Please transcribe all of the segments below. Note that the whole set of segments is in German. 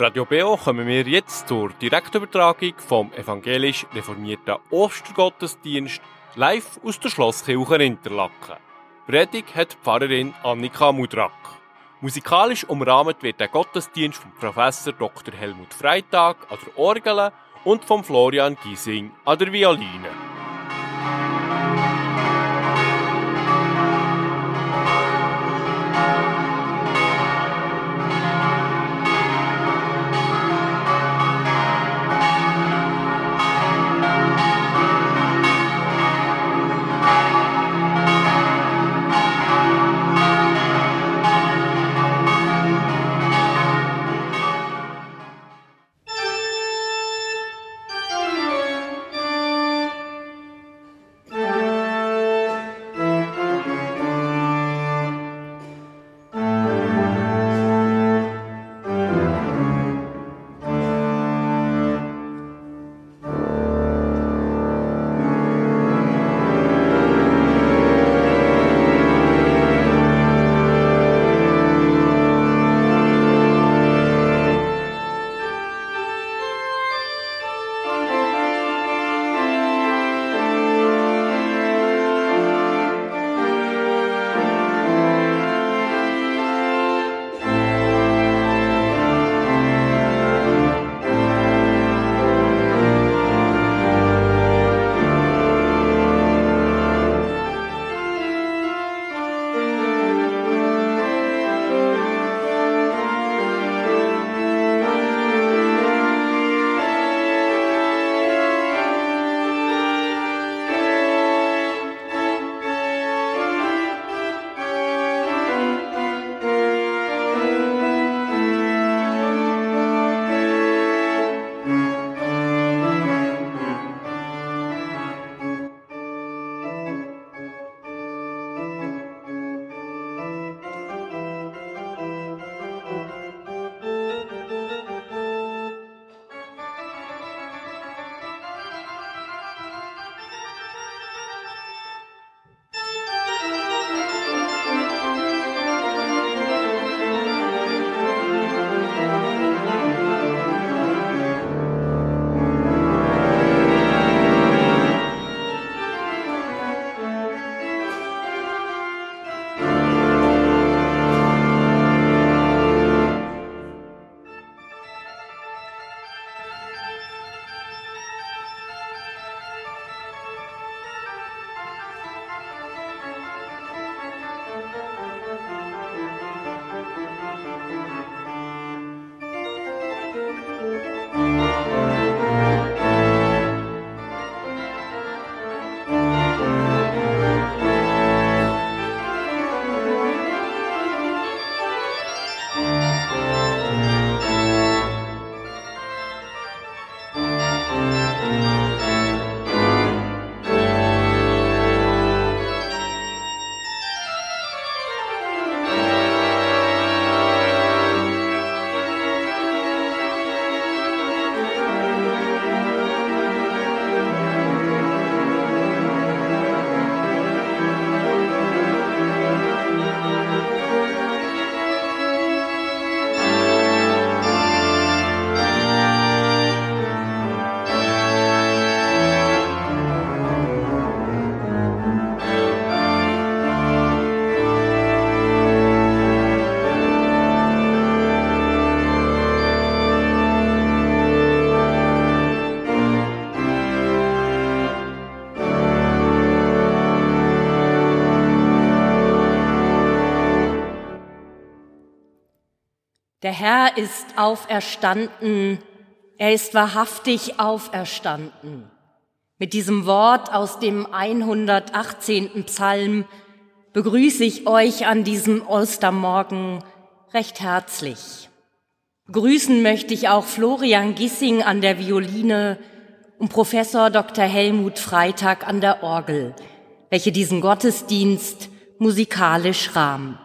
Radio BO kommen wir jetzt zur Direktübertragung vom evangelisch reformierten Ostergottesdienst live aus der Schlosskirche Interlaken. Predigt hat Pfarrerin Annika Mudrak. Musikalisch umrahmt wird der Gottesdienst vom Professor Dr. Helmut Freitag an der Orgel und von Florian Giesing an der Violine. Der Herr ist auferstanden, er ist wahrhaftig auferstanden. Mit diesem Wort aus dem 118. Psalm begrüße ich euch an diesem Ostermorgen recht herzlich. Grüßen möchte ich auch Florian Gissing an der Violine und Professor Dr. Helmut Freitag an der Orgel, welche diesen Gottesdienst musikalisch rahmen.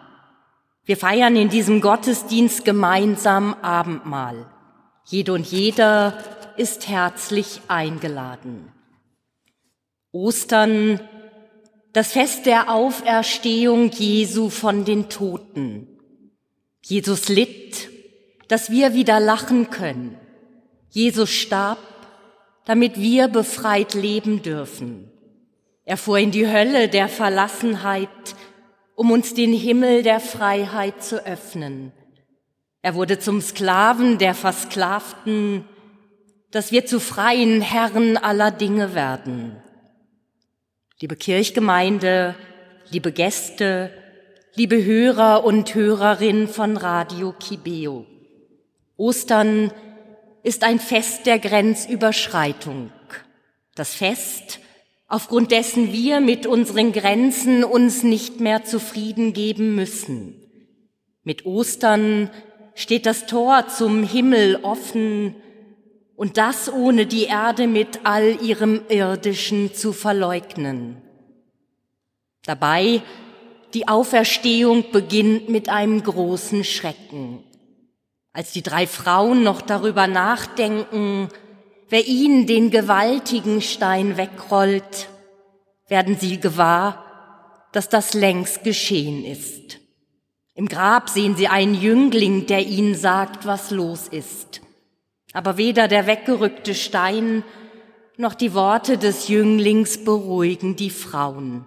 Wir feiern in diesem Gottesdienst gemeinsam Abendmahl. Jede und jeder ist herzlich eingeladen. Ostern, das Fest der Auferstehung Jesu von den Toten. Jesus litt, dass wir wieder lachen können. Jesus starb, damit wir befreit leben dürfen. Er fuhr in die Hölle der Verlassenheit, um uns den Himmel der Freiheit zu öffnen. Er wurde zum Sklaven der Versklavten, dass wir zu freien Herren aller Dinge werden. Liebe Kirchgemeinde, liebe Gäste, liebe Hörer und Hörerin von Radio Kibeo. Ostern ist ein Fest der Grenzüberschreitung. Das Fest, aufgrund dessen wir mit unseren Grenzen uns nicht mehr zufrieden geben müssen. Mit Ostern steht das Tor zum Himmel offen und das ohne die Erde mit all ihrem Irdischen zu verleugnen. Dabei die Auferstehung beginnt mit einem großen Schrecken. Als die drei Frauen noch darüber nachdenken, wer ihnen den gewaltigen Stein wegrollt, werden sie gewahr, dass das längst geschehen ist. Im Grab sehen sie einen Jüngling, der ihnen sagt, was los ist. Aber weder der weggerückte Stein noch die Worte des Jünglings beruhigen die Frauen.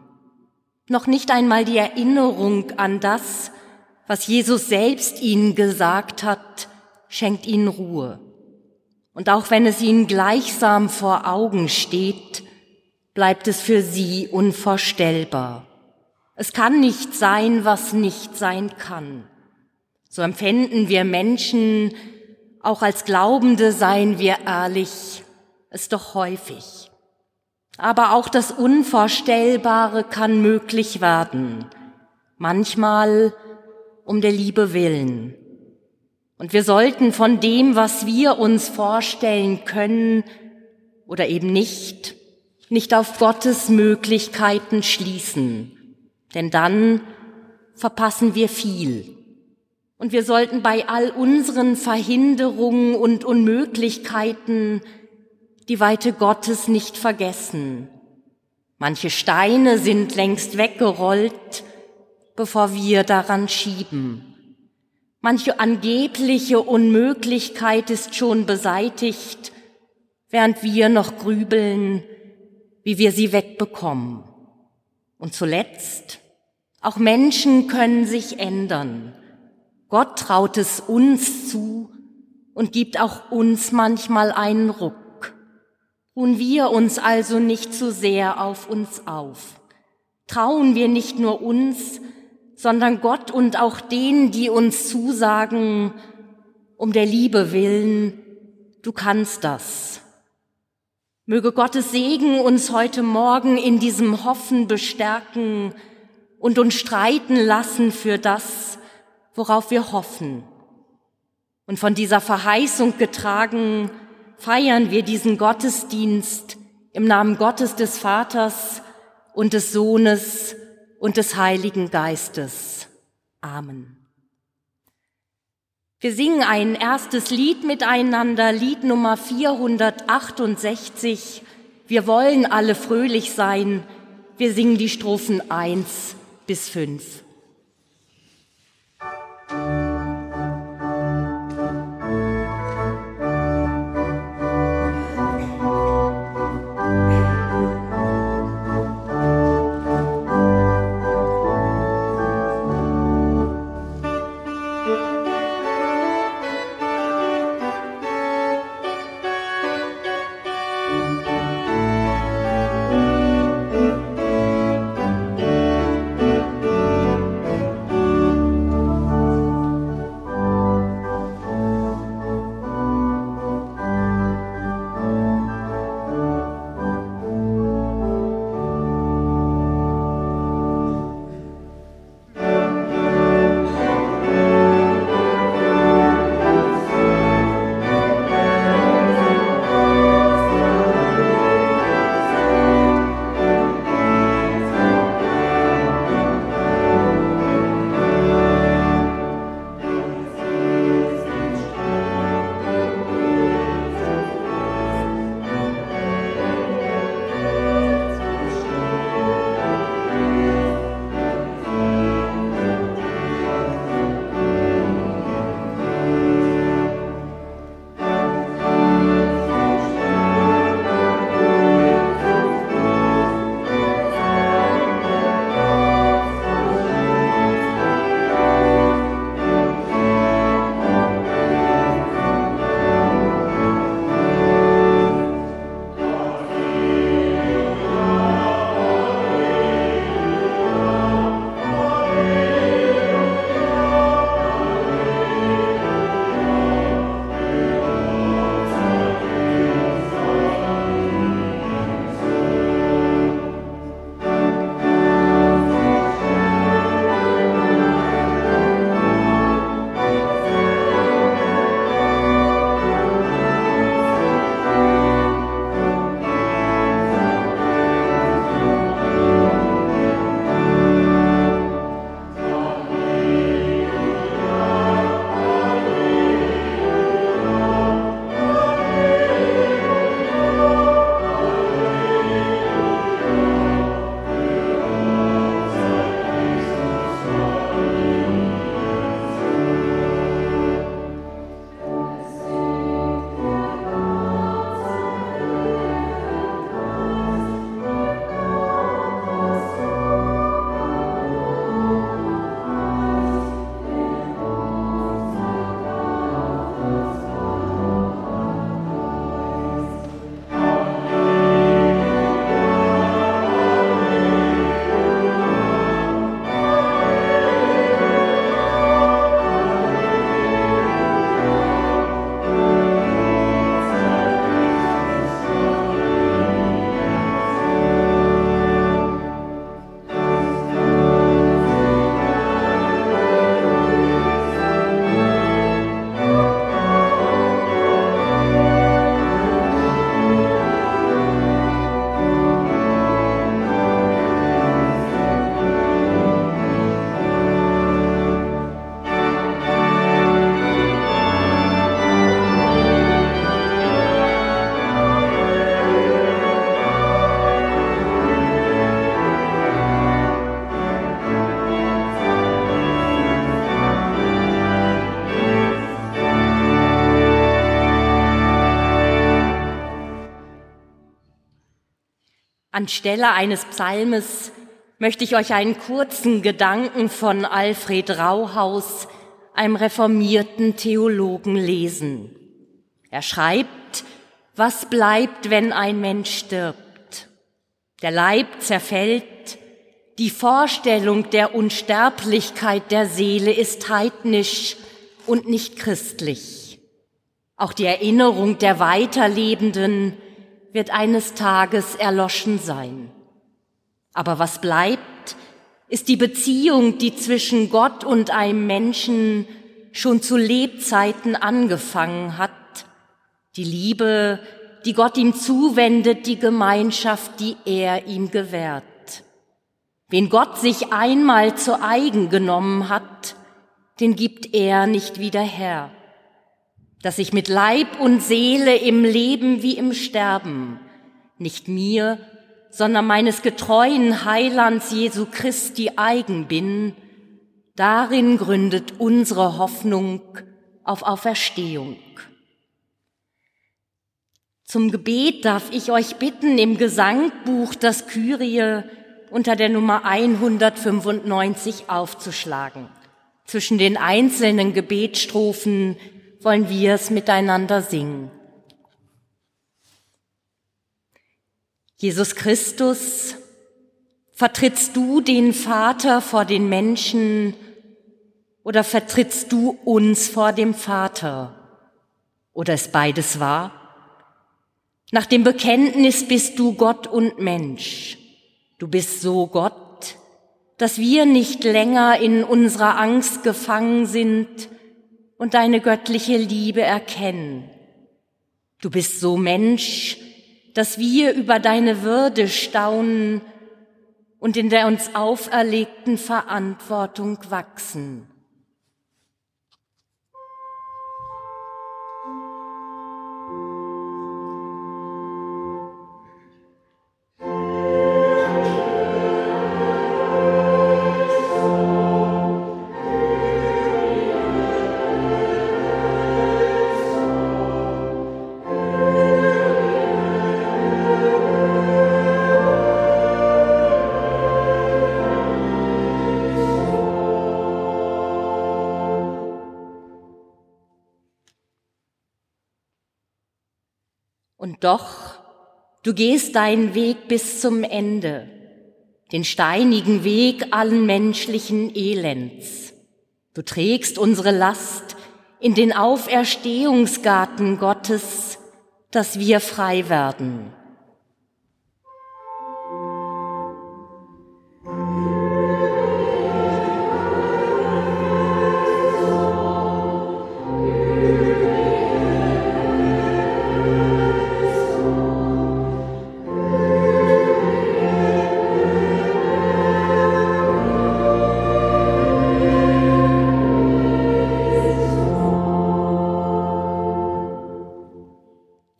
Noch nicht einmal die Erinnerung an das, was Jesus selbst ihnen gesagt hat, schenkt ihnen Ruhe. Und auch wenn es ihnen gleichsam vor Augen steht, bleibt es für sie unvorstellbar. Es kann nicht sein, was nicht sein kann. So empfinden wir Menschen, auch als Glaubende seien wir ehrlich, es doch häufig. Aber auch das Unvorstellbare kann möglich werden, manchmal um der Liebe willen. Und wir sollten von dem, was wir uns vorstellen können oder eben nicht, nicht auf Gottes Möglichkeiten schließen, denn dann verpassen wir viel. Und wir sollten bei all unseren Verhinderungen und Unmöglichkeiten die Weite Gottes nicht vergessen. Manche Steine sind längst weggerollt, bevor wir daran schieben. Manche angebliche Unmöglichkeit ist schon beseitigt, während wir noch grübeln, wie wir sie wegbekommen. Und zuletzt, auch Menschen können sich ändern. Gott traut es uns zu und gibt auch uns manchmal einen Ruck. Ruhen wir uns also nicht zu sehr auf uns auf. Trauen wir nicht nur uns, sondern Gott und auch denen, die uns zusagen, um der Liebe willen, du kannst das. Möge Gottes Segen uns heute Morgen in diesem Hoffen bestärken und uns streiten lassen für das, worauf wir hoffen. Und von dieser Verheißung getragen feiern wir diesen Gottesdienst im Namen Gottes des Vaters und des Sohnes und des Heiligen Geistes. Amen. Wir singen ein erstes Lied miteinander, Lied Nummer 468. Wir wollen alle fröhlich sein. Wir singen die Strophen 1 bis 5. Anstelle eines Psalmes möchte ich euch einen kurzen Gedanken von Alfred Rauhaus, einem reformierten Theologen, lesen. Er schreibt, was bleibt, wenn ein Mensch stirbt? Der Leib zerfällt, die Vorstellung der Unsterblichkeit der Seele ist heidnisch und nicht christlich. Auch die Erinnerung der Weiterlebenden wird eines Tages erloschen sein. Aber was bleibt, ist die Beziehung, die zwischen Gott und einem Menschen schon zu Lebzeiten angefangen hat, die Liebe, die Gott ihm zuwendet, die Gemeinschaft, die er ihm gewährt. Wen Gott sich einmal zu eigen genommen hat, den gibt er nicht wieder her. Dass ich mit Leib und Seele im Leben wie im Sterben, nicht mir, sondern meines getreuen Heilands Jesu Christi eigen bin, darin gründet unsere Hoffnung auf Auferstehung. Zum Gebet darf ich euch bitten, im Gesangbuch das Kyrie unter der Nummer 195 aufzuschlagen. Zwischen den einzelnen Gebetsstrophen wollen wir es miteinander singen. Jesus Christus, vertrittst du den Vater vor den Menschen oder vertrittst du uns vor dem Vater? Oder ist beides wahr? Nach dem Bekenntnis bist du Gott und Mensch. Du bist so Gott, dass wir nicht länger in unserer Angst gefangen sind und deine göttliche Liebe erkennen. Du bist so Mensch, dass wir über deine Würde staunen und in der uns auferlegten Verantwortung wachsen. Doch, du gehst deinen Weg bis zum Ende, den steinigen Weg allen menschlichen Elends. Du trägst unsere Last in den Auferstehungsgarten Gottes, dass wir frei werden.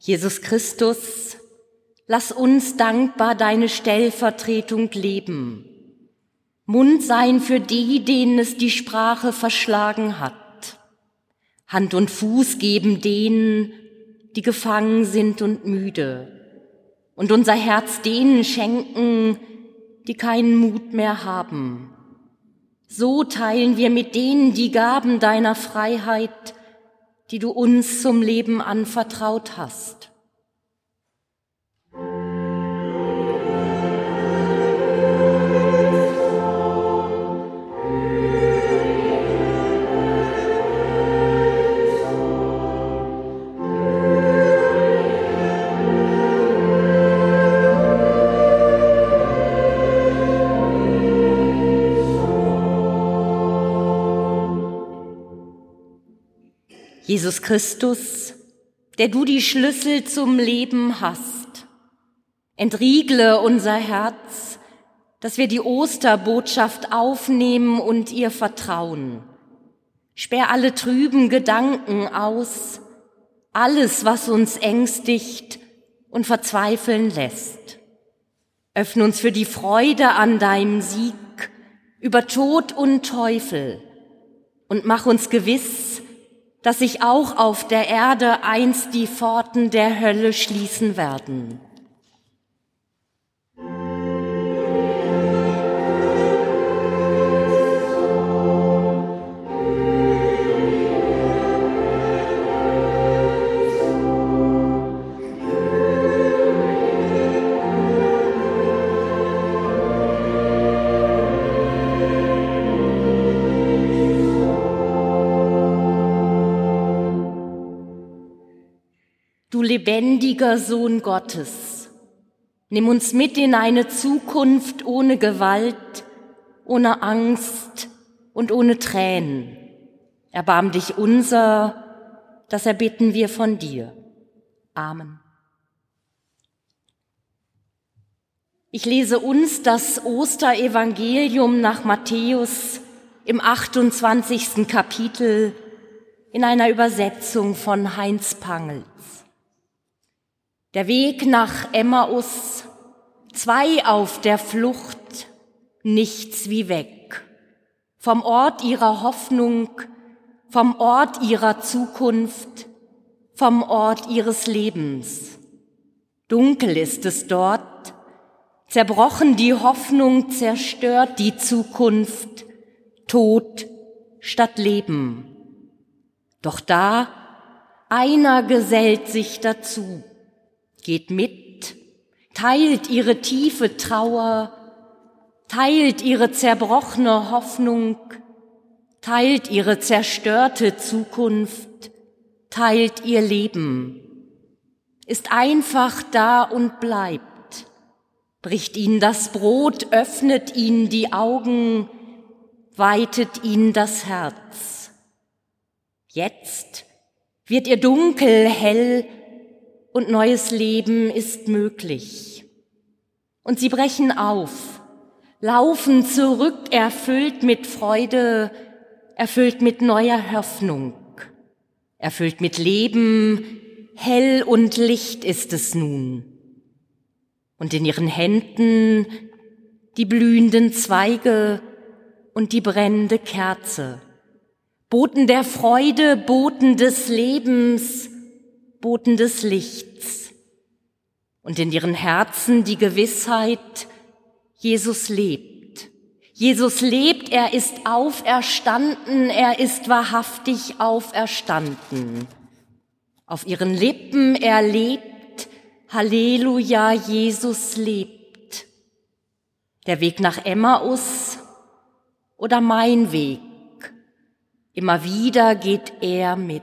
Jesus Christus, lass uns dankbar deine Stellvertretung leben. Mund sein für die, denen es die Sprache verschlagen hat. Hand und Fuß geben denen, die gefangen sind und müde. Und unser Herz denen schenken, die keinen Mut mehr haben. So teilen wir mit denen die Gaben deiner Freiheit, die du uns zum Leben anvertraut hast. Jesus Christus, der du die Schlüssel zum Leben hast, entriegle unser Herz, dass wir die Osterbotschaft aufnehmen und ihr vertrauen. Sperr alle trüben Gedanken aus, alles, was uns ängstigt und verzweifeln lässt. Öffne uns für die Freude an deinem Sieg über Tod und Teufel und mach uns gewiss, dass sich auch auf der Erde einst die Pforten der Hölle schließen werden. Lebendiger Sohn Gottes. Nimm uns mit in eine Zukunft ohne Gewalt, ohne Angst und ohne Tränen. Erbarm dich unser, das erbitten wir von dir. Amen. Ich lese uns das Osterevangelium nach Matthäus im 28. Kapitel in einer Übersetzung von Heinz Pangels. Der Weg nach Emmaus, zwei auf der Flucht, nichts wie weg. Vom Ort ihrer Hoffnung, vom Ort ihrer Zukunft, vom Ort ihres Lebens. Dunkel ist es dort, zerbrochen die Hoffnung, zerstört die Zukunft, Tod statt Leben. Doch da, einer gesellt sich dazu, geht mit, teilt ihre tiefe Trauer, teilt ihre zerbrochene Hoffnung, teilt ihre zerstörte Zukunft, teilt ihr Leben, ist einfach da und bleibt, bricht ihnen das Brot, öffnet ihnen die Augen, weitet ihnen das Herz. Jetzt wird ihr Dunkel hell und neues Leben ist möglich. Und sie brechen auf, laufen zurück, erfüllt mit Freude, erfüllt mit neuer Hoffnung, erfüllt mit Leben, hell und Licht ist es nun. Und in ihren Händen die blühenden Zweige und die brennende Kerze. Boten der Freude, Boten des Lebens, Boten des Lichts. Und in ihren Herzen die Gewissheit, Jesus lebt. Jesus lebt, er ist auferstanden, er ist wahrhaftig auferstanden. Auf ihren Lippen er lebt, Halleluja, Jesus lebt. Der Weg nach Emmaus oder mein Weg. Immer wieder geht er mit.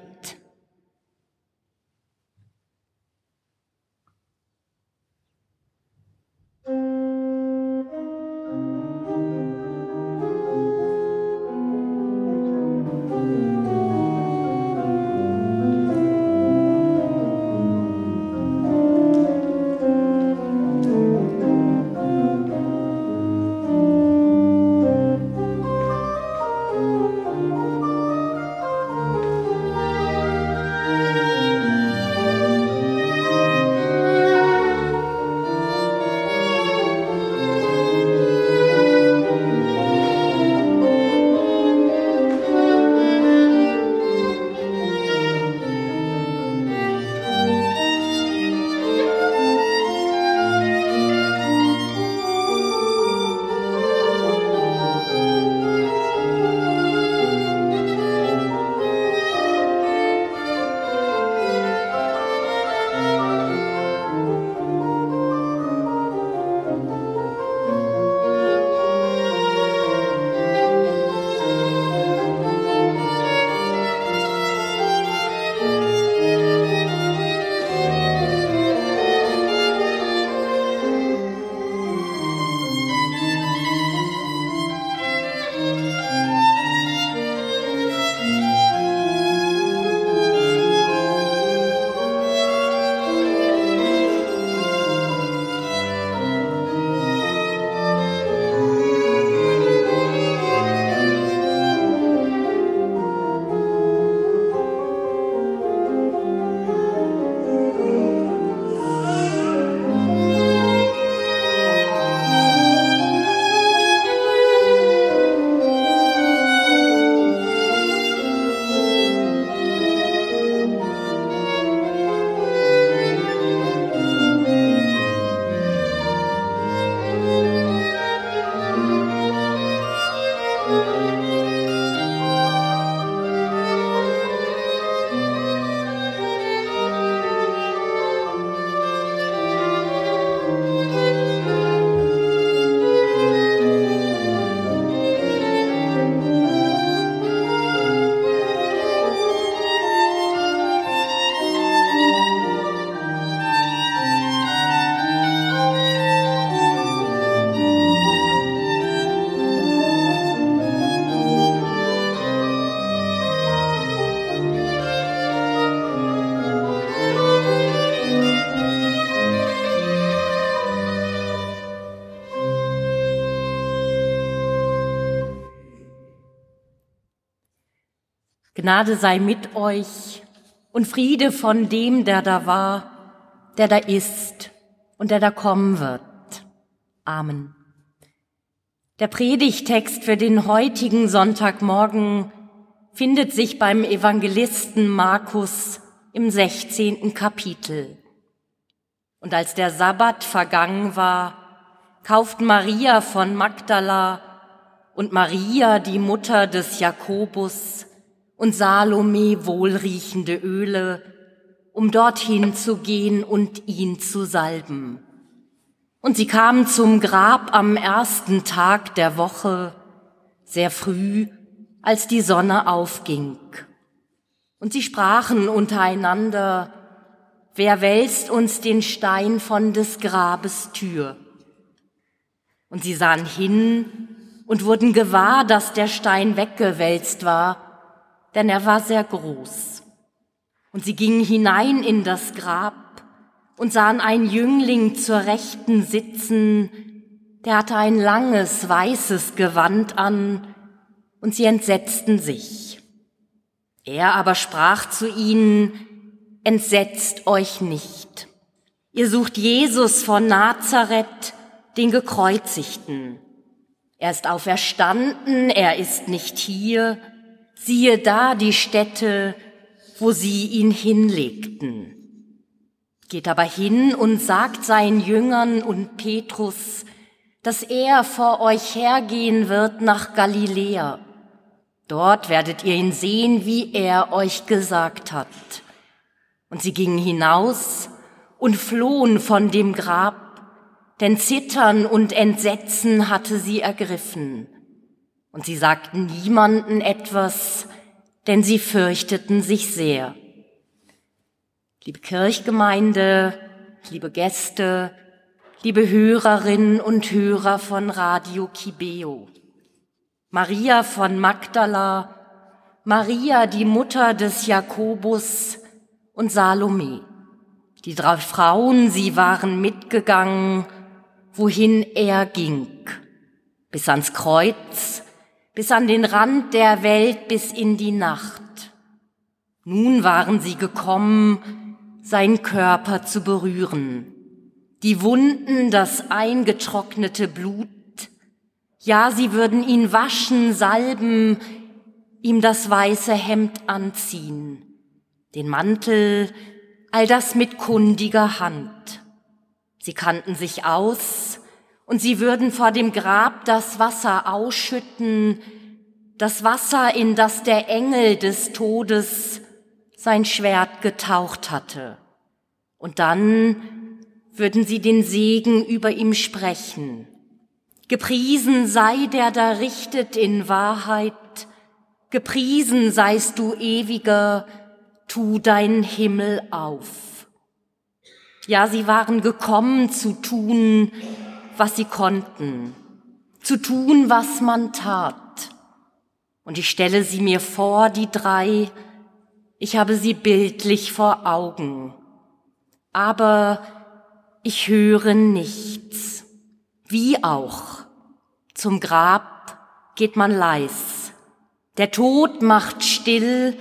Gnade sei mit euch und Friede von dem, der da war, der da ist und der da kommen wird. Amen. Der Predigtext für den heutigen Sonntagmorgen findet sich beim Evangelisten Markus im 16. Kapitel. Und als der Sabbat vergangen war, kauften Maria von Magdala und Maria, die Mutter des Jakobus, und Salome wohlriechende Öle, um dorthin zu gehen und ihn zu salben. Und sie kamen zum Grab am ersten Tag der Woche, sehr früh, als die Sonne aufging. Und sie sprachen untereinander, wer wälzt uns den Stein von des Grabes Tür? Und sie sahen hin und wurden gewahr, dass der Stein weggewälzt war, denn er war sehr groß. Und sie gingen hinein in das Grab und sahen einen Jüngling zur Rechten sitzen, der hatte ein langes weißes Gewand an, und sie entsetzten sich. Er aber sprach zu ihnen, entsetzt euch nicht. Ihr sucht Jesus von Nazareth, den Gekreuzigten. Er ist auferstanden, er ist nicht hier, Siehe da die Stätte, wo sie ihn hinlegten. Geht aber hin und sagt seinen Jüngern und Petrus, dass er vor euch hergehen wird nach Galiläa. Dort werdet ihr ihn sehen, wie er euch gesagt hat. Und sie gingen hinaus und flohen von dem Grab, denn Zittern und Entsetzen hatte sie ergriffen. Und sie sagten niemanden etwas, denn sie fürchteten sich sehr. Liebe Kirchgemeinde, liebe Gäste, liebe Hörerinnen und Hörer von Radio Kibeo, Maria von Magdala, Maria, die Mutter des Jakobus und Salome. Die drei Frauen, sie waren mitgegangen, wohin er ging, bis ans Kreuz, bis an den Rand der Welt, bis in die Nacht. Nun waren sie gekommen, sein Körper zu berühren, die Wunden, das eingetrocknete Blut, ja, sie würden ihn waschen, salben, ihm das weiße Hemd anziehen, den Mantel, all das mit kundiger Hand. Sie kannten sich aus, und sie würden vor dem Grab das Wasser ausschütten, das Wasser, in das der Engel des Todes sein Schwert getaucht hatte. Und dann würden sie den Segen über ihm sprechen. Gepriesen sei der da richtet in Wahrheit, gepriesen seist du ewiger, tu deinen Himmel auf. Ja, sie waren gekommen zu tun, was sie konnten, zu tun, was man tat. Und ich stelle sie mir vor, die drei, ich habe sie bildlich vor Augen, aber ich höre nichts. Wie auch. Zum Grab geht man leis. Der Tod macht still,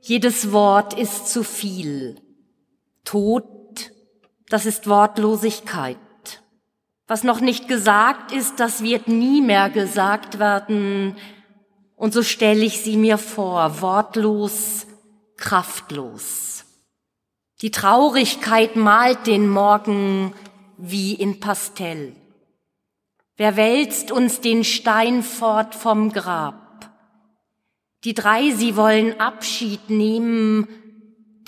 jedes Wort ist zu viel. Tod, das ist Wortlosigkeit. Was noch nicht gesagt ist, das wird nie mehr gesagt werden. Und so stelle ich sie mir vor, wortlos, kraftlos. Die Traurigkeit malt den Morgen wie in Pastell. Wer wälzt uns den Stein fort vom Grab? Die drei, sie wollen Abschied nehmen,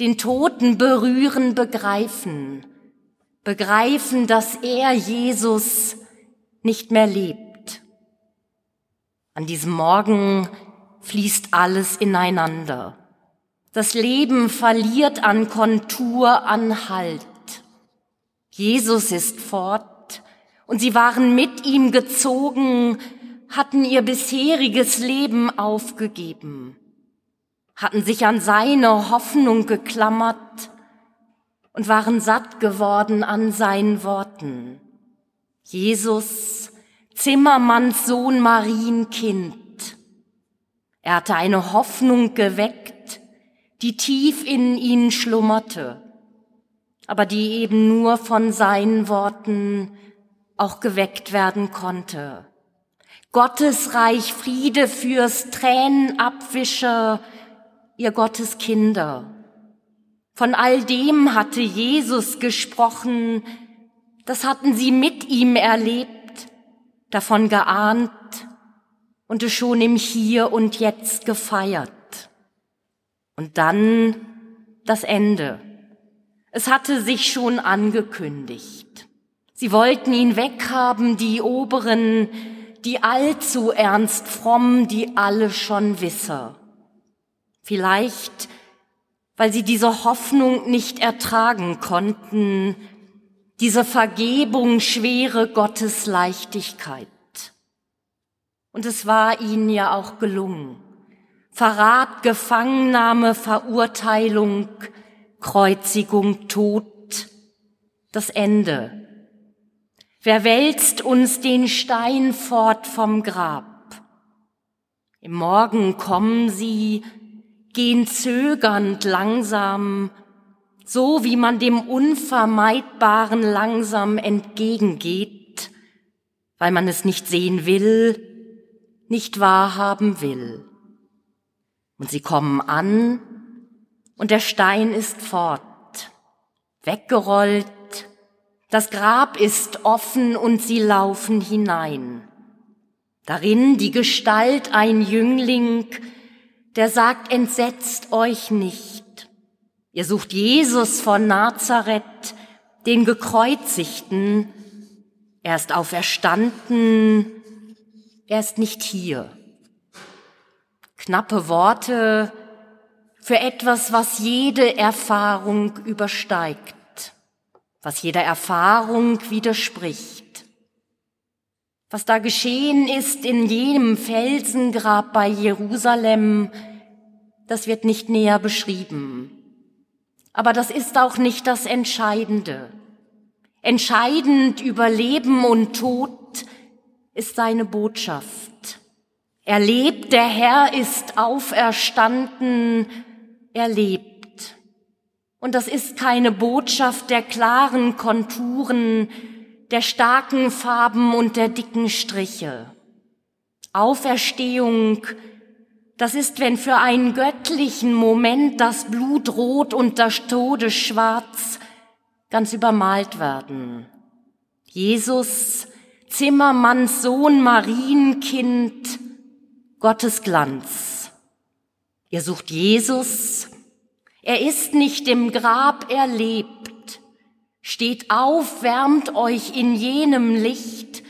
den Toten berühren, begreifen begreifen, dass er, Jesus, nicht mehr lebt. An diesem Morgen fließt alles ineinander. Das Leben verliert an Kontur, an Halt. Jesus ist fort und sie waren mit ihm gezogen, hatten ihr bisheriges Leben aufgegeben, hatten sich an seine Hoffnung geklammert und waren satt geworden an seinen Worten. Jesus, Zimmermanns Sohn Marienkind, Er hatte eine Hoffnung geweckt, die tief in ihnen schlummerte, aber die eben nur von seinen Worten auch geweckt werden konnte. Gottes Reich Friede fürs Tränenabwischer, ihr Gottes Kinder. Von all dem hatte Jesus gesprochen, das hatten sie mit ihm erlebt, davon geahnt und es schon im Hier und Jetzt gefeiert. Und dann das Ende. Es hatte sich schon angekündigt. Sie wollten ihn weghaben, die Oberen, die allzu ernst fromm, die alle schon Wisser. Vielleicht, weil sie diese Hoffnung nicht ertragen konnten, diese Vergebung schwere Gottes Leichtigkeit. Und es war ihnen ja auch gelungen. Verrat, Gefangennahme, Verurteilung, Kreuzigung, Tod, das Ende. Wer wälzt uns den Stein fort vom Grab? Im Morgen kommen sie, gehen zögernd langsam, so wie man dem Unvermeidbaren langsam entgegengeht, weil man es nicht sehen will, nicht wahrhaben will. Und sie kommen an und der Stein ist fort, weggerollt, das Grab ist offen und sie laufen hinein. Darin die Gestalt ein Jüngling, der sagt, entsetzt euch nicht. Ihr sucht Jesus von Nazareth, den Gekreuzigten. Er ist auferstanden, er ist nicht hier. Knappe Worte für etwas, was jede Erfahrung übersteigt, was jeder Erfahrung widerspricht. Was da geschehen ist in jenem Felsengrab bei Jerusalem, das wird nicht näher beschrieben. Aber das ist auch nicht das Entscheidende. Entscheidend über Leben und Tod ist seine Botschaft. Er lebt, der Herr ist auferstanden, er lebt. Und das ist keine Botschaft der klaren Konturen, der starken Farben und der dicken Striche. Auferstehung das ist, wenn für einen göttlichen Moment das Blut rot und das Tode schwarz ganz übermalt werden. Jesus, Zimmermanns Sohn, Marienkind, Gottes Glanz. Ihr sucht Jesus. Er ist nicht im Grab, er lebt. Steht auf, wärmt euch in jenem Licht,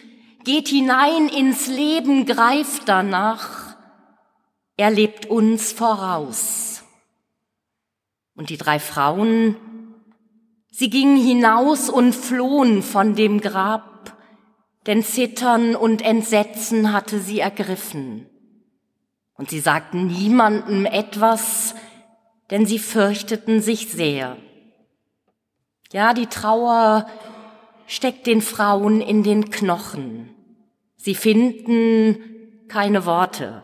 geht hinein ins Leben, greift danach. Er lebt uns voraus. Und die drei Frauen, sie gingen hinaus und flohen von dem Grab, denn Zittern und Entsetzen hatte sie ergriffen. Und sie sagten niemandem etwas, denn sie fürchteten sich sehr. Ja, die Trauer steckt den Frauen in den Knochen. Sie finden keine Worte.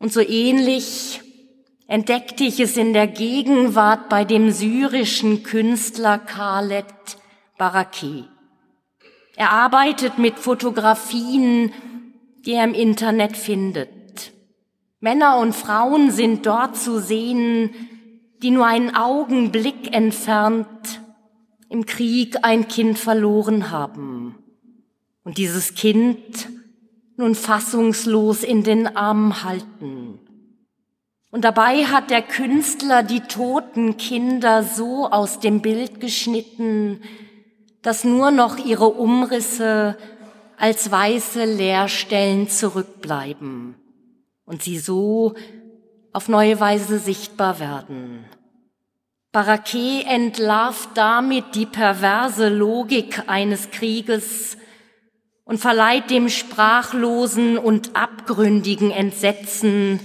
Und so ähnlich entdeckte ich es in der Gegenwart bei dem syrischen Künstler Khaled Baraki. Er arbeitet mit Fotografien, die er im Internet findet. Männer und Frauen sind dort zu sehen, die nur einen Augenblick entfernt im Krieg ein Kind verloren haben. Und dieses Kind nun fassungslos in den Arm halten. Und dabei hat der Künstler die toten Kinder so aus dem Bild geschnitten, dass nur noch ihre Umrisse als weiße Leerstellen zurückbleiben und sie so auf neue Weise sichtbar werden. Baraquet entlarvt damit die perverse Logik eines Krieges, und verleiht dem sprachlosen und abgründigen Entsetzen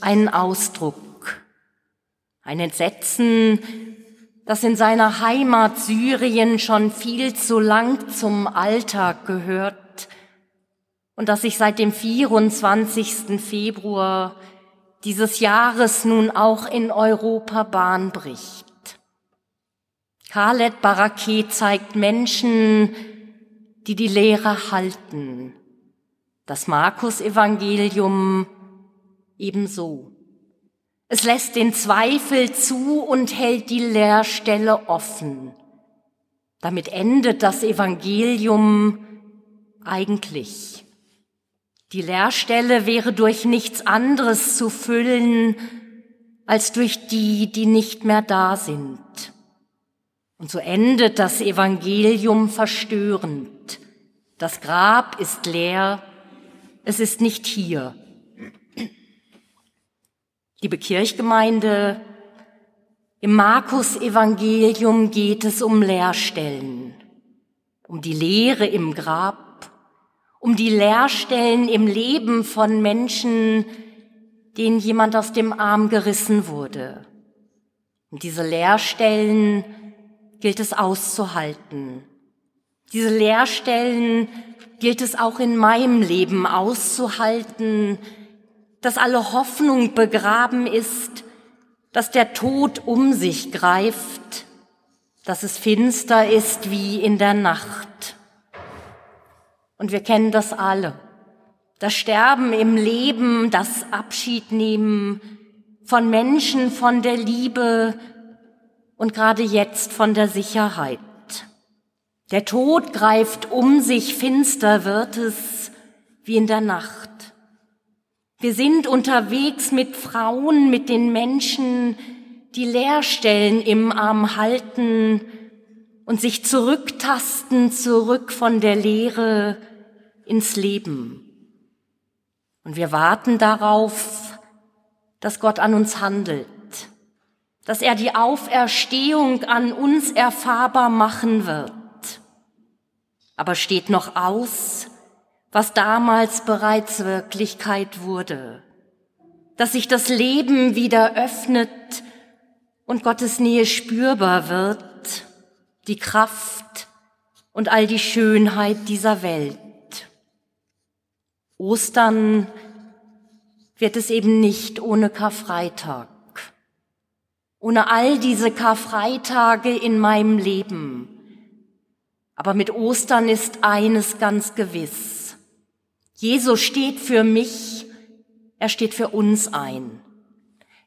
einen Ausdruck. Ein Entsetzen, das in seiner Heimat Syrien schon viel zu lang zum Alltag gehört und dass sich seit dem 24. Februar dieses Jahres nun auch in Europa Bahn bricht. Khaled Barake zeigt Menschen, die die Lehre halten. Das Markus-Evangelium ebenso. Es lässt den Zweifel zu und hält die Leerstelle offen. Damit endet das Evangelium eigentlich. Die Leerstelle wäre durch nichts anderes zu füllen als durch die, die nicht mehr da sind. Und so endet das Evangelium verstörend. Das Grab ist leer, es ist nicht hier. Liebe Kirchgemeinde, im Markus-Evangelium geht es um Leerstellen, um die Leere im Grab, um die Leerstellen im Leben von Menschen, denen jemand aus dem Arm gerissen wurde. Und diese Leerstellen gilt es auszuhalten. Diese Leerstellen gilt es auch in meinem Leben auszuhalten, dass alle Hoffnung begraben ist, dass der Tod um sich greift, dass es finster ist wie in der Nacht. Und wir kennen das alle. Das Sterben im Leben, das Abschiednehmen von Menschen, von der Liebe und gerade jetzt von der Sicherheit. Der Tod greift um sich, finster wird es wie in der Nacht. Wir sind unterwegs mit Frauen, mit den Menschen, die Leerstellen im Arm halten und sich zurücktasten zurück von der Lehre ins Leben. Und wir warten darauf, dass Gott an uns handelt, dass er die Auferstehung an uns erfahrbar machen wird. Aber steht noch aus, was damals bereits Wirklichkeit wurde, dass sich das Leben wieder öffnet und Gottes Nähe spürbar wird, die Kraft und all die Schönheit dieser Welt. Ostern wird es eben nicht ohne Karfreitag, ohne all diese Karfreitage in meinem Leben. Aber mit Ostern ist eines ganz gewiss. Jesus steht für mich, er steht für uns ein.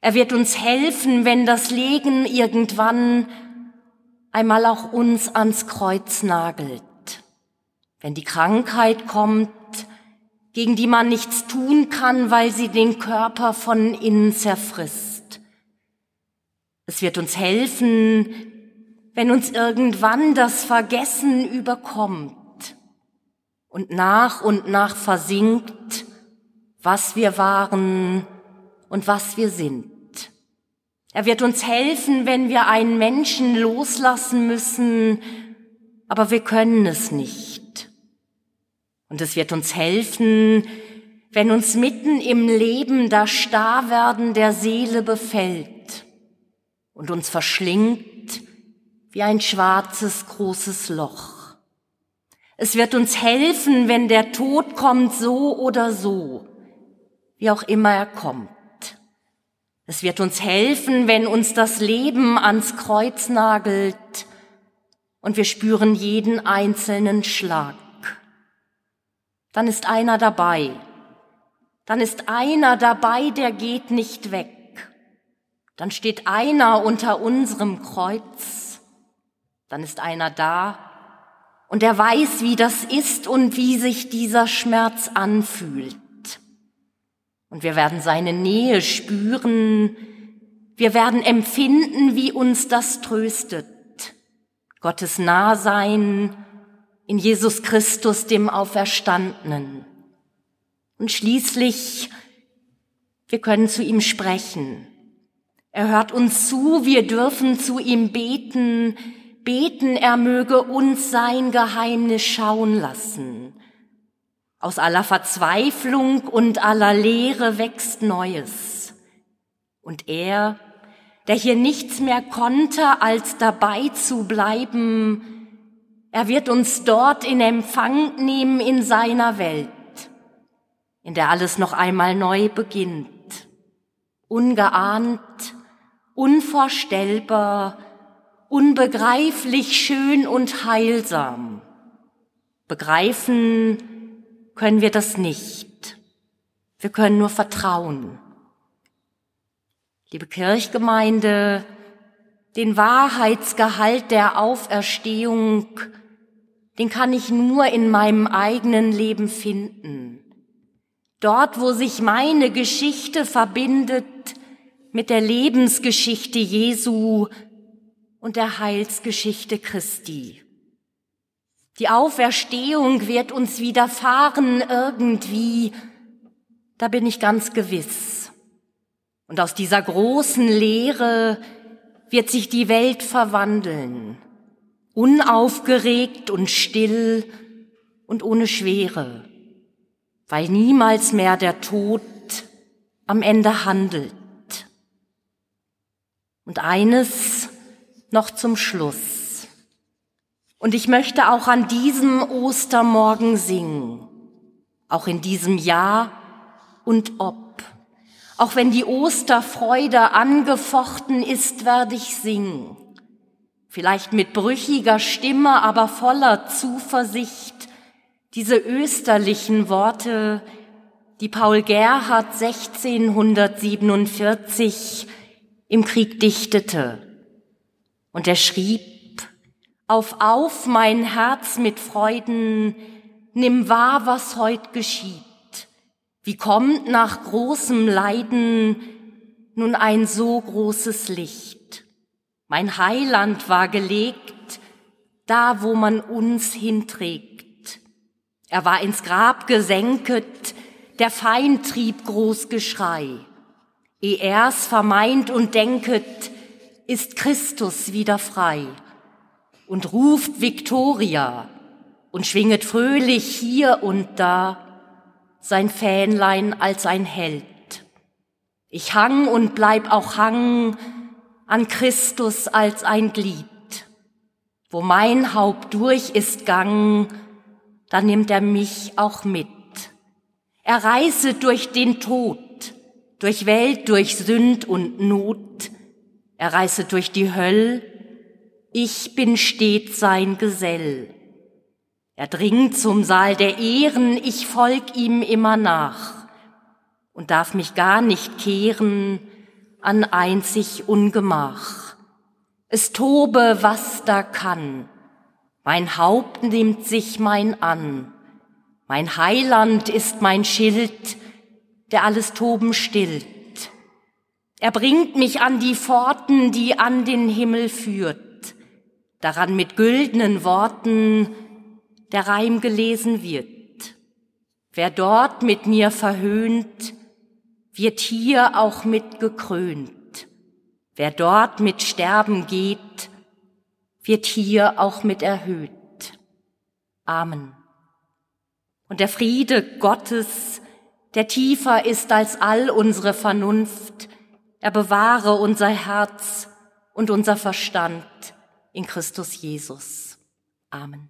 Er wird uns helfen, wenn das Leben irgendwann einmal auch uns ans Kreuz nagelt. Wenn die Krankheit kommt, gegen die man nichts tun kann, weil sie den Körper von innen zerfrisst. Es wird uns helfen, wenn uns irgendwann das Vergessen überkommt und nach und nach versinkt, was wir waren und was wir sind. Er wird uns helfen, wenn wir einen Menschen loslassen müssen, aber wir können es nicht. Und es wird uns helfen, wenn uns mitten im Leben das Starrwerden der Seele befällt und uns verschlingt wie ein schwarzes großes Loch. Es wird uns helfen, wenn der Tod kommt, so oder so, wie auch immer er kommt. Es wird uns helfen, wenn uns das Leben ans Kreuz nagelt und wir spüren jeden einzelnen Schlag. Dann ist einer dabei. Dann ist einer dabei, der geht nicht weg. Dann steht einer unter unserem Kreuz. Dann ist einer da, und er weiß, wie das ist und wie sich dieser Schmerz anfühlt. Und wir werden seine Nähe spüren. Wir werden empfinden, wie uns das tröstet. Gottes Nahsein in Jesus Christus, dem Auferstandenen. Und schließlich, wir können zu ihm sprechen. Er hört uns zu, wir dürfen zu ihm beten, beten, er möge uns sein Geheimnis schauen lassen. Aus aller Verzweiflung und aller Leere wächst Neues. Und er, der hier nichts mehr konnte, als dabei zu bleiben, er wird uns dort in Empfang nehmen in seiner Welt. in der alles noch einmal neu beginnt, ungeahnt, unvorstellbar, unbegreiflich schön und heilsam. Begreifen können wir das nicht. Wir können nur vertrauen. Liebe Kirchgemeinde, den Wahrheitsgehalt der Auferstehung, den kann ich nur in meinem eigenen Leben finden. Dort, wo sich meine Geschichte verbindet mit der Lebensgeschichte Jesu und der Heilsgeschichte Christi. Die Auferstehung wird uns widerfahren irgendwie, da bin ich ganz gewiss. Und aus dieser großen Lehre wird sich die Welt verwandeln, unaufgeregt und still und ohne Schwere, weil niemals mehr der Tod am Ende handelt. Und eines noch zum Schluss. Und ich möchte auch an diesem Ostermorgen singen, auch in diesem Jahr und ob. Auch wenn die Osterfreude angefochten ist, werde ich singen. Vielleicht mit brüchiger Stimme, aber voller Zuversicht. Diese österlichen Worte, die Paul Gerhard 1647 im Krieg dichtete. Und er schrieb, auf, auf mein Herz mit Freuden, nimm wahr, was heut geschieht. Wie kommt nach großem Leiden nun ein so großes Licht? Mein Heiland war gelegt, da wo man uns hinträgt. Er war ins Grab gesenket, der Feind trieb groß Geschrei. Eh er's vermeint und denket, ist Christus wieder frei und ruft Victoria und schwinget fröhlich hier und da sein Fähnlein als ein Held. Ich hang und bleib auch hangen an Christus als ein Glied. Wo mein Haupt durch ist gang, da nimmt er mich auch mit. Er reiße durch den Tod, durch Welt, durch Sünd und Not. Er reiße durch die Höll. Ich bin stets sein Gesell. Er dringt zum Saal der Ehren, ich folg ihm immer nach und darf mich gar nicht kehren an einzig Ungemach. Es tobe, was da kann, mein Haupt nimmt sich mein an, mein Heiland ist mein Schild, der alles Toben stillt. Er bringt mich an die Pforten, die an den Himmel führt, daran mit güldenen Worten der Reim gelesen wird. Wer dort mit mir verhöhnt, wird hier auch mit gekrönt. Wer dort mit Sterben geht, wird hier auch mit erhöht. Amen. Und der Friede Gottes, der tiefer ist als all unsere Vernunft, er bewahre unser Herz und unser Verstand in Christus Jesus. Amen.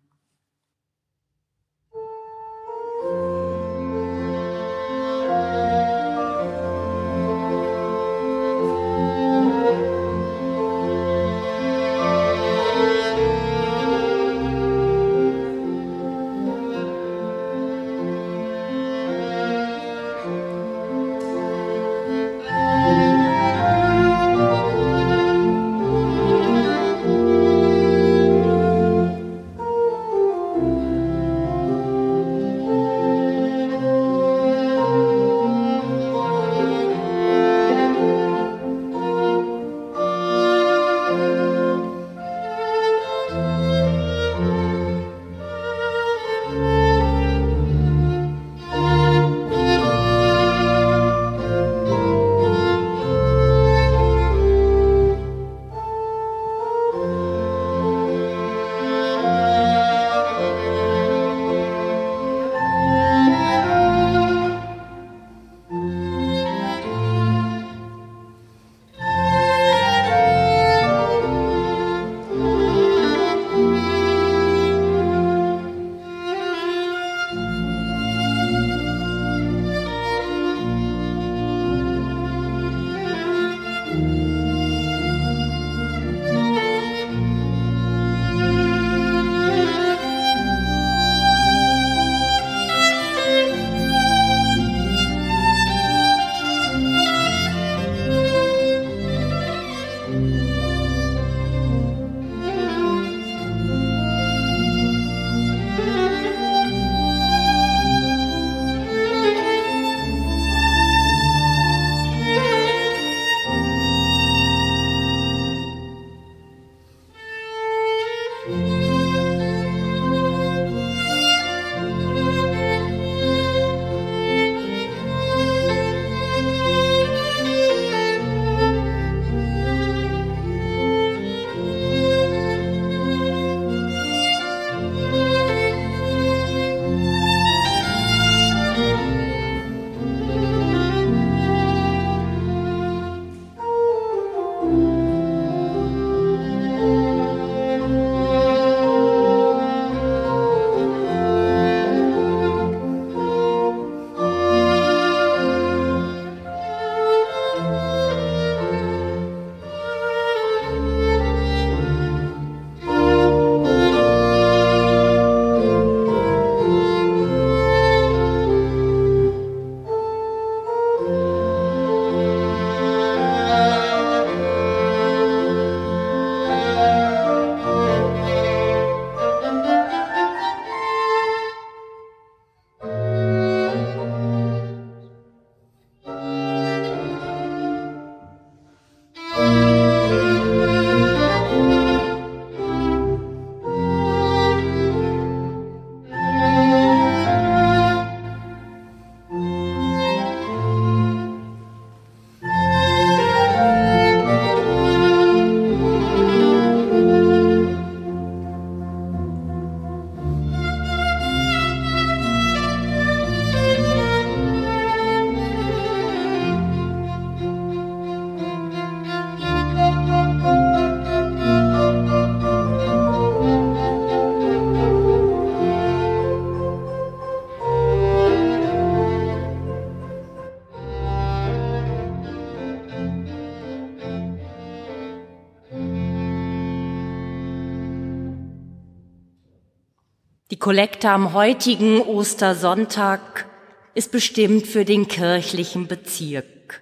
Kollekte am heutigen Ostersonntag ist bestimmt für den kirchlichen Bezirk.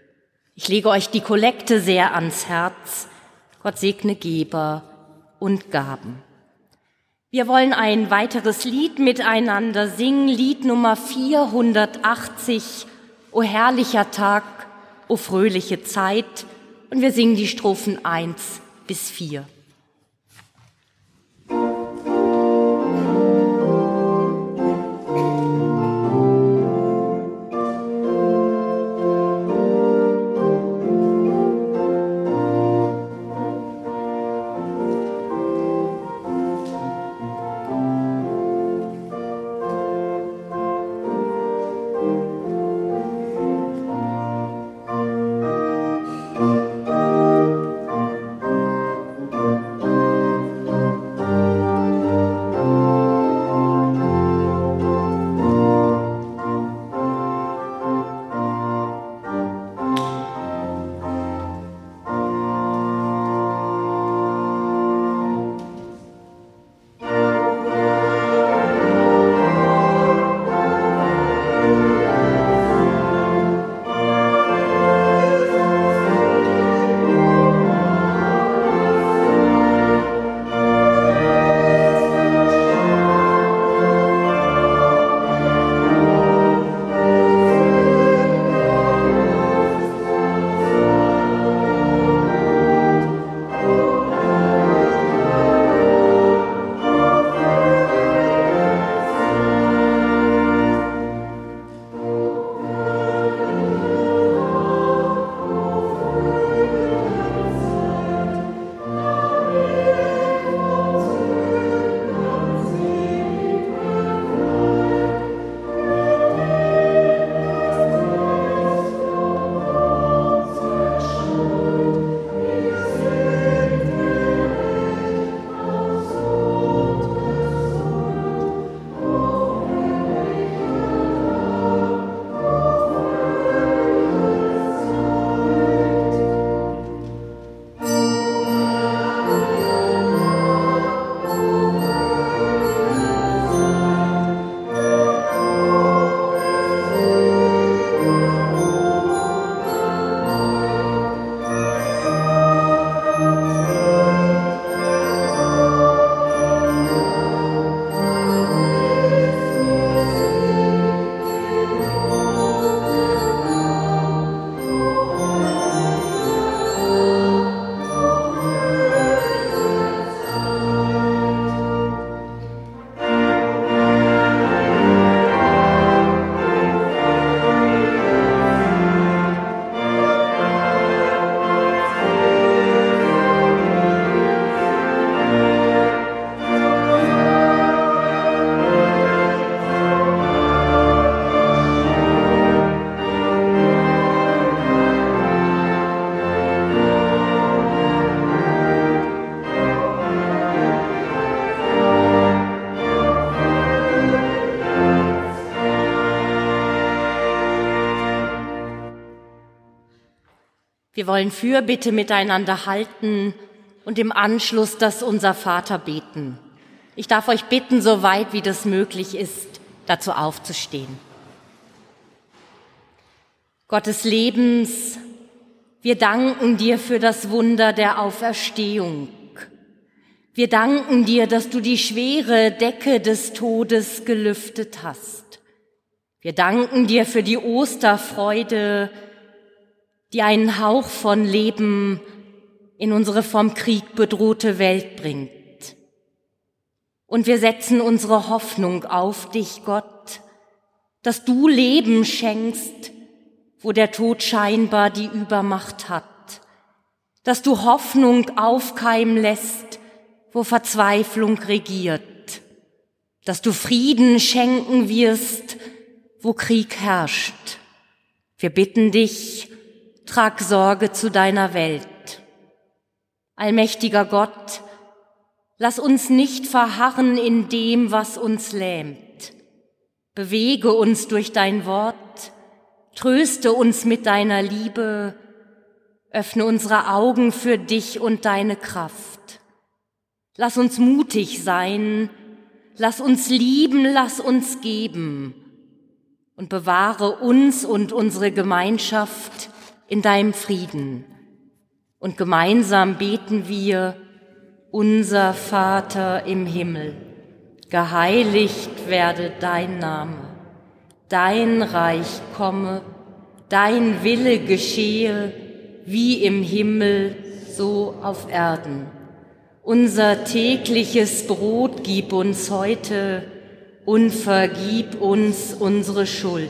Ich lege euch die Kollekte sehr ans Herz. Gott segne Geber und Gaben. Wir wollen ein weiteres Lied miteinander singen, Lied Nummer 480, O herrlicher Tag, o fröhliche Zeit. Und wir singen die Strophen 1 bis 4. Wir wollen Fürbitte miteinander halten und im Anschluss das unser Vater beten. Ich darf euch bitten, so weit wie das möglich ist, dazu aufzustehen. Gottes Lebens, wir danken dir für das Wunder der Auferstehung. Wir danken dir, dass du die schwere Decke des Todes gelüftet hast. Wir danken dir für die Osterfreude, die einen Hauch von Leben in unsere vom Krieg bedrohte Welt bringt. Und wir setzen unsere Hoffnung auf dich, Gott, dass du Leben schenkst, wo der Tod scheinbar die Übermacht hat, dass du Hoffnung aufkeimen lässt, wo Verzweiflung regiert, dass du Frieden schenken wirst, wo Krieg herrscht. Wir bitten dich, trag Sorge zu deiner Welt. Allmächtiger Gott, lass uns nicht verharren in dem, was uns lähmt. Bewege uns durch dein Wort, tröste uns mit deiner Liebe, öffne unsere Augen für dich und deine Kraft. Lass uns mutig sein, lass uns lieben, lass uns geben und bewahre uns und unsere Gemeinschaft in deinem Frieden. Und gemeinsam beten wir, unser Vater im Himmel, geheiligt werde dein Name, dein Reich komme, dein Wille geschehe, wie im Himmel, so auf Erden. Unser tägliches Brot gib uns heute und vergib uns unsere Schuld,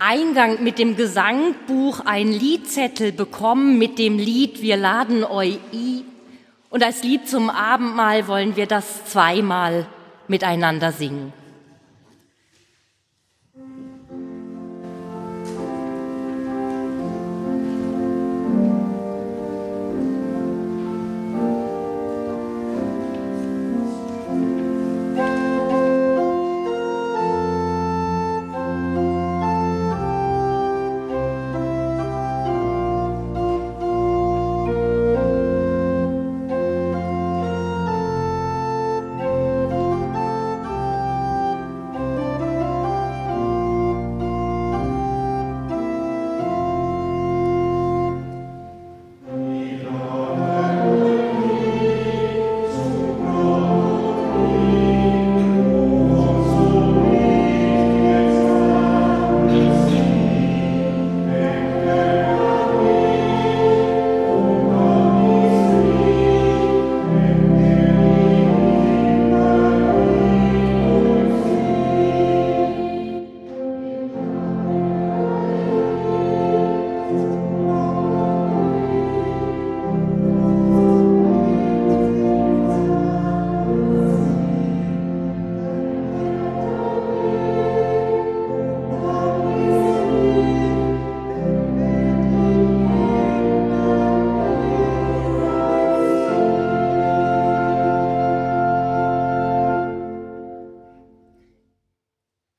Eingang mit dem Gesangbuch ein Liedzettel bekommen mit dem Lied Wir laden euch i. Und als Lied zum Abendmahl wollen wir das zweimal miteinander singen.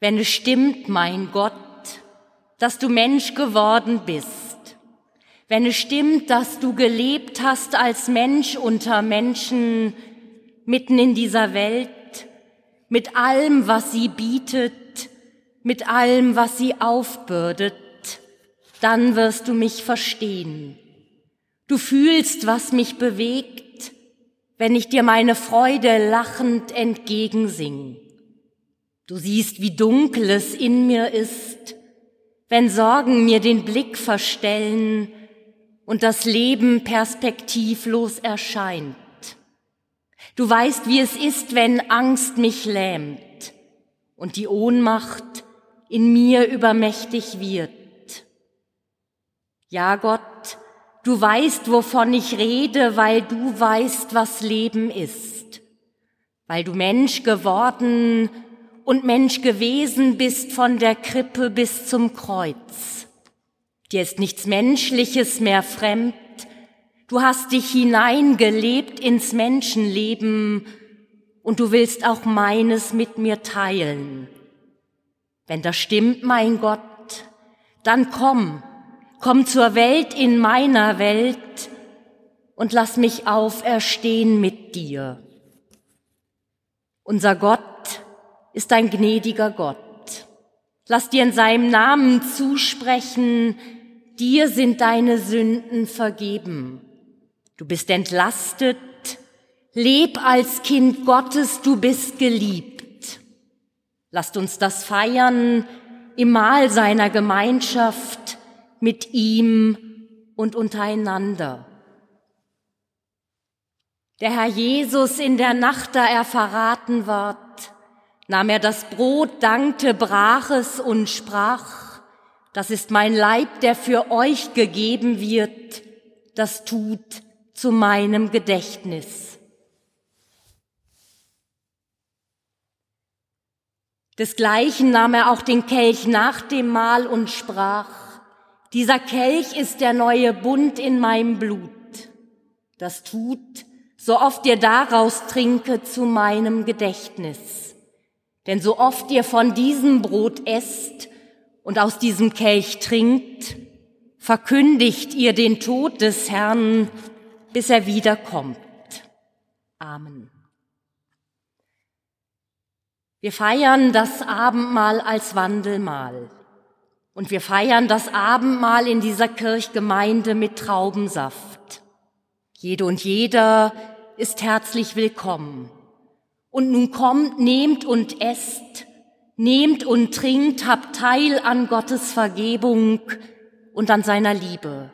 Wenn es stimmt, mein Gott, dass du Mensch geworden bist, wenn es stimmt, dass du gelebt hast als Mensch unter Menschen mitten in dieser Welt, mit allem, was sie bietet, mit allem, was sie aufbürdet, dann wirst du mich verstehen. Du fühlst, was mich bewegt, wenn ich dir meine Freude lachend entgegensing. Du siehst, wie dunkel es in mir ist, wenn Sorgen mir den Blick verstellen und das Leben perspektivlos erscheint. Du weißt, wie es ist, wenn Angst mich lähmt und die Ohnmacht in mir übermächtig wird. Ja, Gott, du weißt, wovon ich rede, weil du weißt, was Leben ist, weil du Mensch geworden und Mensch gewesen bist von der Krippe bis zum Kreuz. Dir ist nichts Menschliches mehr fremd. Du hast dich hineingelebt ins Menschenleben und du willst auch meines mit mir teilen. Wenn das stimmt, mein Gott, dann komm, komm zur Welt in meiner Welt und lass mich auferstehen mit dir. Unser Gott ist ein gnädiger Gott. Lass dir in seinem Namen zusprechen, dir sind deine Sünden vergeben. Du bist entlastet, leb als Kind Gottes, du bist geliebt. Lasst uns das feiern im Mahl seiner Gemeinschaft mit ihm und untereinander. Der Herr Jesus in der Nacht, da er verraten ward, nahm er das Brot, dankte, brach es und sprach, das ist mein Leib, der für euch gegeben wird, das tut zu meinem Gedächtnis. Desgleichen nahm er auch den Kelch nach dem Mahl und sprach, dieser Kelch ist der neue Bund in meinem Blut. Das tut, so oft ihr daraus trinke, zu meinem Gedächtnis. Denn so oft ihr von diesem Brot esst und aus diesem Kelch trinkt, verkündigt ihr den Tod des Herrn, bis er wiederkommt. Amen. Wir feiern das Abendmahl als Wandelmahl. Und wir feiern das Abendmahl in dieser Kirchgemeinde mit Traubensaft. Jede und jeder ist herzlich willkommen. Und nun kommt, nehmt und esst, nehmt und trinkt, habt Teil an Gottes Vergebung und an seiner Liebe.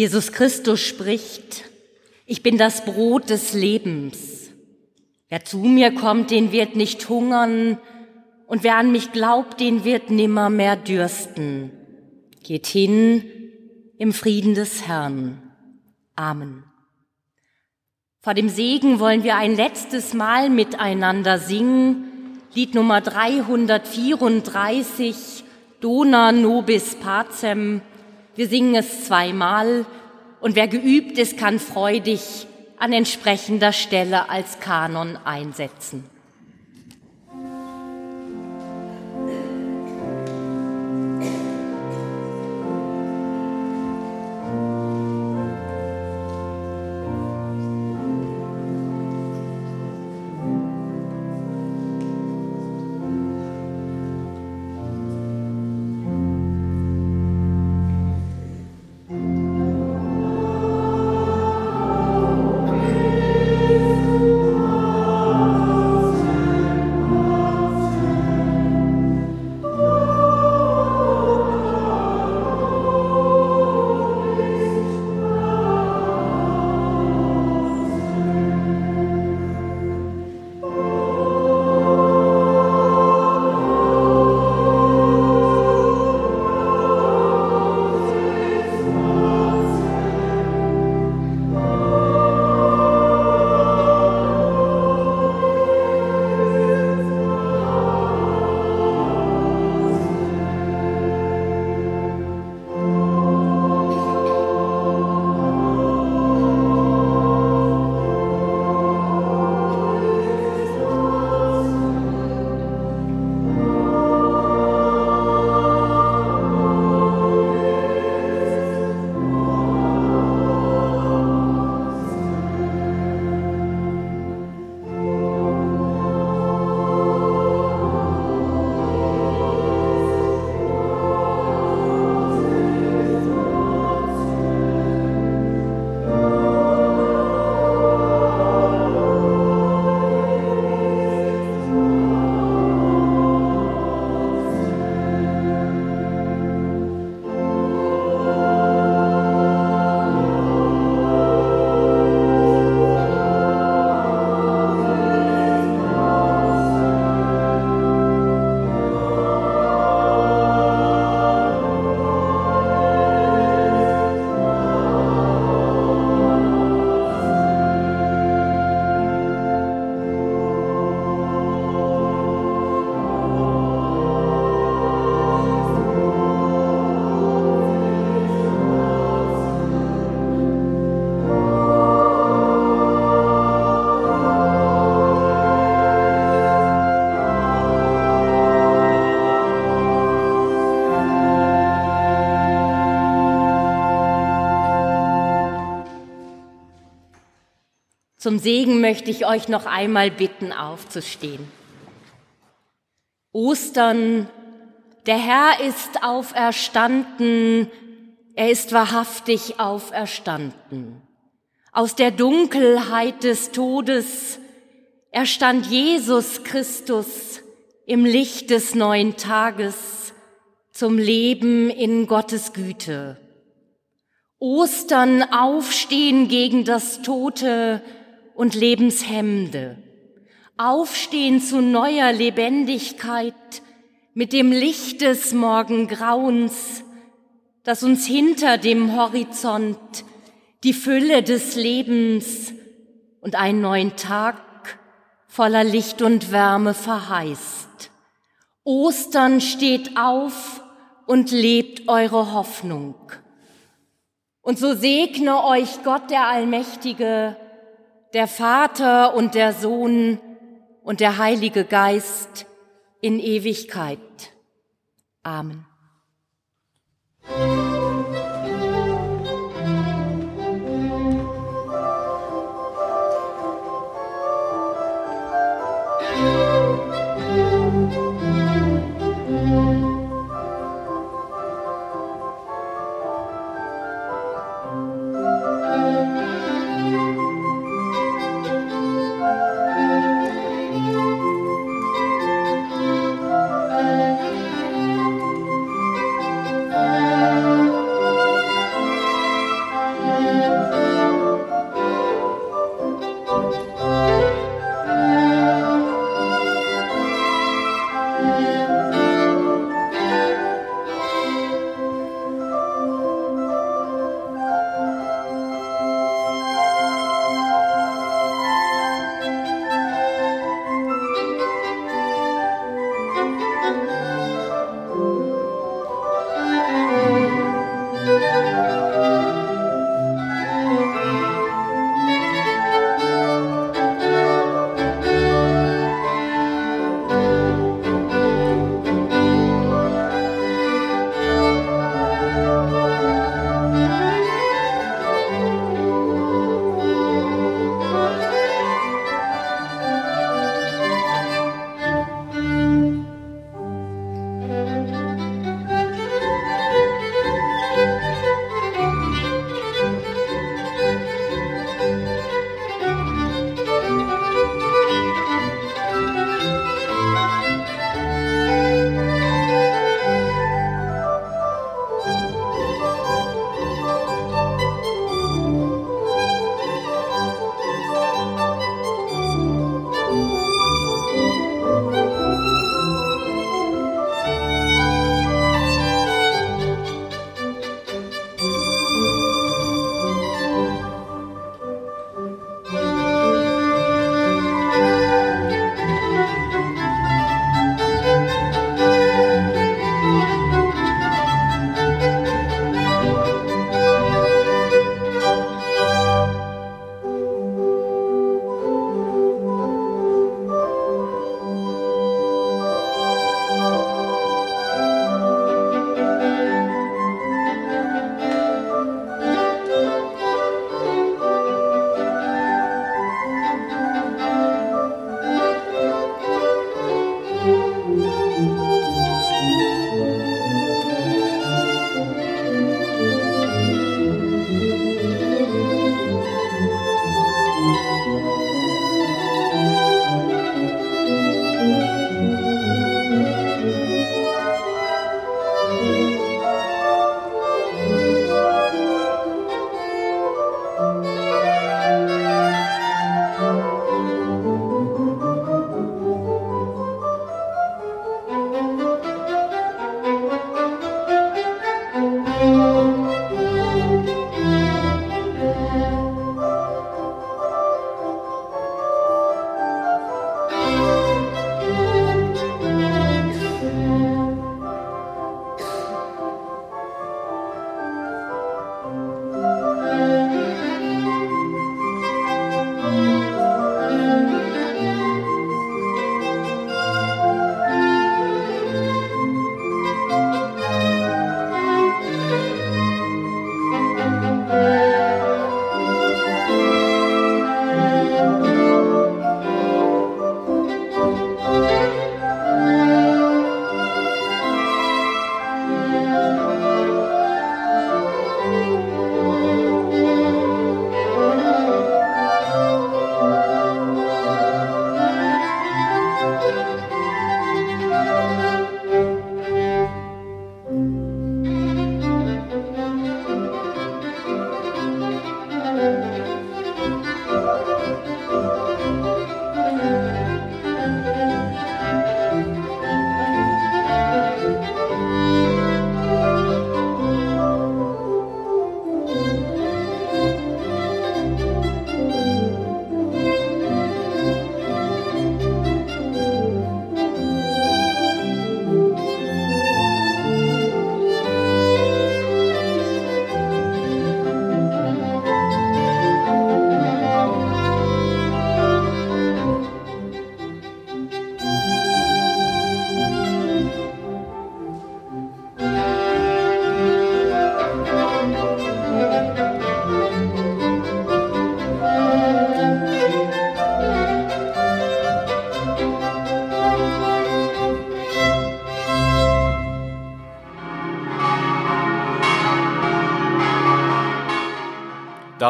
Jesus Christus spricht, ich bin das Brot des Lebens. Wer zu mir kommt, den wird nicht hungern, und wer an mich glaubt, den wird nimmer mehr dürsten. Geht hin im Frieden des Herrn. Amen. Vor dem Segen wollen wir ein letztes Mal miteinander singen. Lied Nummer 334, Dona nobis pacem. Wir singen es zweimal und wer geübt ist, kann freudig an entsprechender Stelle als Kanon einsetzen. Zum Segen möchte ich euch noch einmal bitten, aufzustehen. Ostern, der Herr ist auferstanden, er ist wahrhaftig auferstanden. Aus der Dunkelheit des Todes erstand Jesus Christus im Licht des neuen Tages zum Leben in Gottes Güte. Ostern aufstehen gegen das Tote, und Lebenshemmde. Aufstehen zu neuer Lebendigkeit mit dem Licht des Morgengrauens, das uns hinter dem Horizont die Fülle des Lebens und einen neuen Tag voller Licht und Wärme verheißt. Ostern steht auf und lebt eure Hoffnung. Und so segne euch Gott der Allmächtige, der Vater und der Sohn und der Heilige Geist in Ewigkeit. Amen.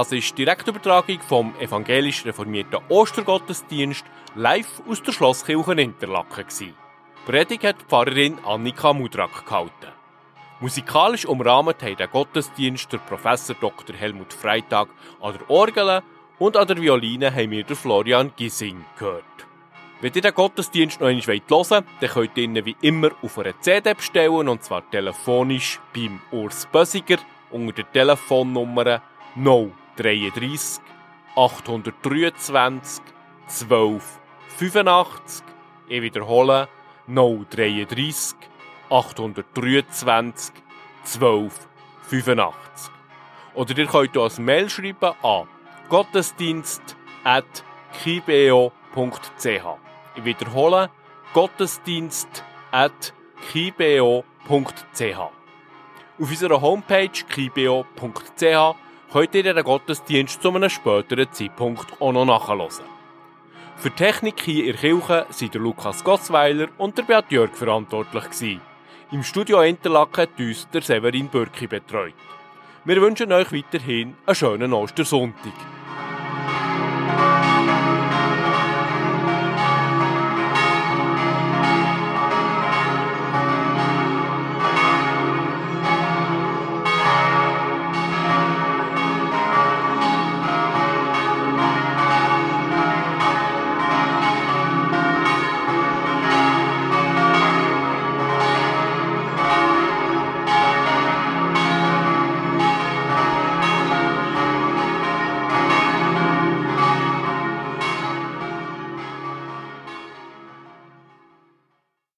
Das ist die Direktübertragung vom evangelisch reformierten Ostergottesdienst live aus der Schlosskirche Interlaken. Die Predigt hat die Pfarrerin Annika Mudrak gehalten. Musikalisch umrahmt hat der Gottesdienst der Professor Dr. Helmut Freitag an der Orgel und an der Violine haben wir den Florian Gising gehört. Wenn ihr den Gottesdienst noch einmal hören wollt, dann könnt ihr ihn wie immer auf einer CD bestellen und zwar telefonisch beim Urs Bösiger unter der Telefonnummer 033 823 12 85. Ich wiederhole 033 823 12 85. Oder ihr könnt uns Mail schreiben an gottesdienst.kibeo.ch. Ich wiederhole gottesdienst.kibeo.ch. Auf unserer Homepage kibeo.ch könnt ihr den Gottesdienst zu einem späteren Zeitpunkt auch noch nachhören. Für die Technik hier in der Kirche sind der Lukas Gossweiler und der Beat Jörg verantwortlich gewesen. Im Studio Interlaken hat uns der Severin Bürki betreut. Wir wünschen euch weiterhin einen schönen Ostersonntag.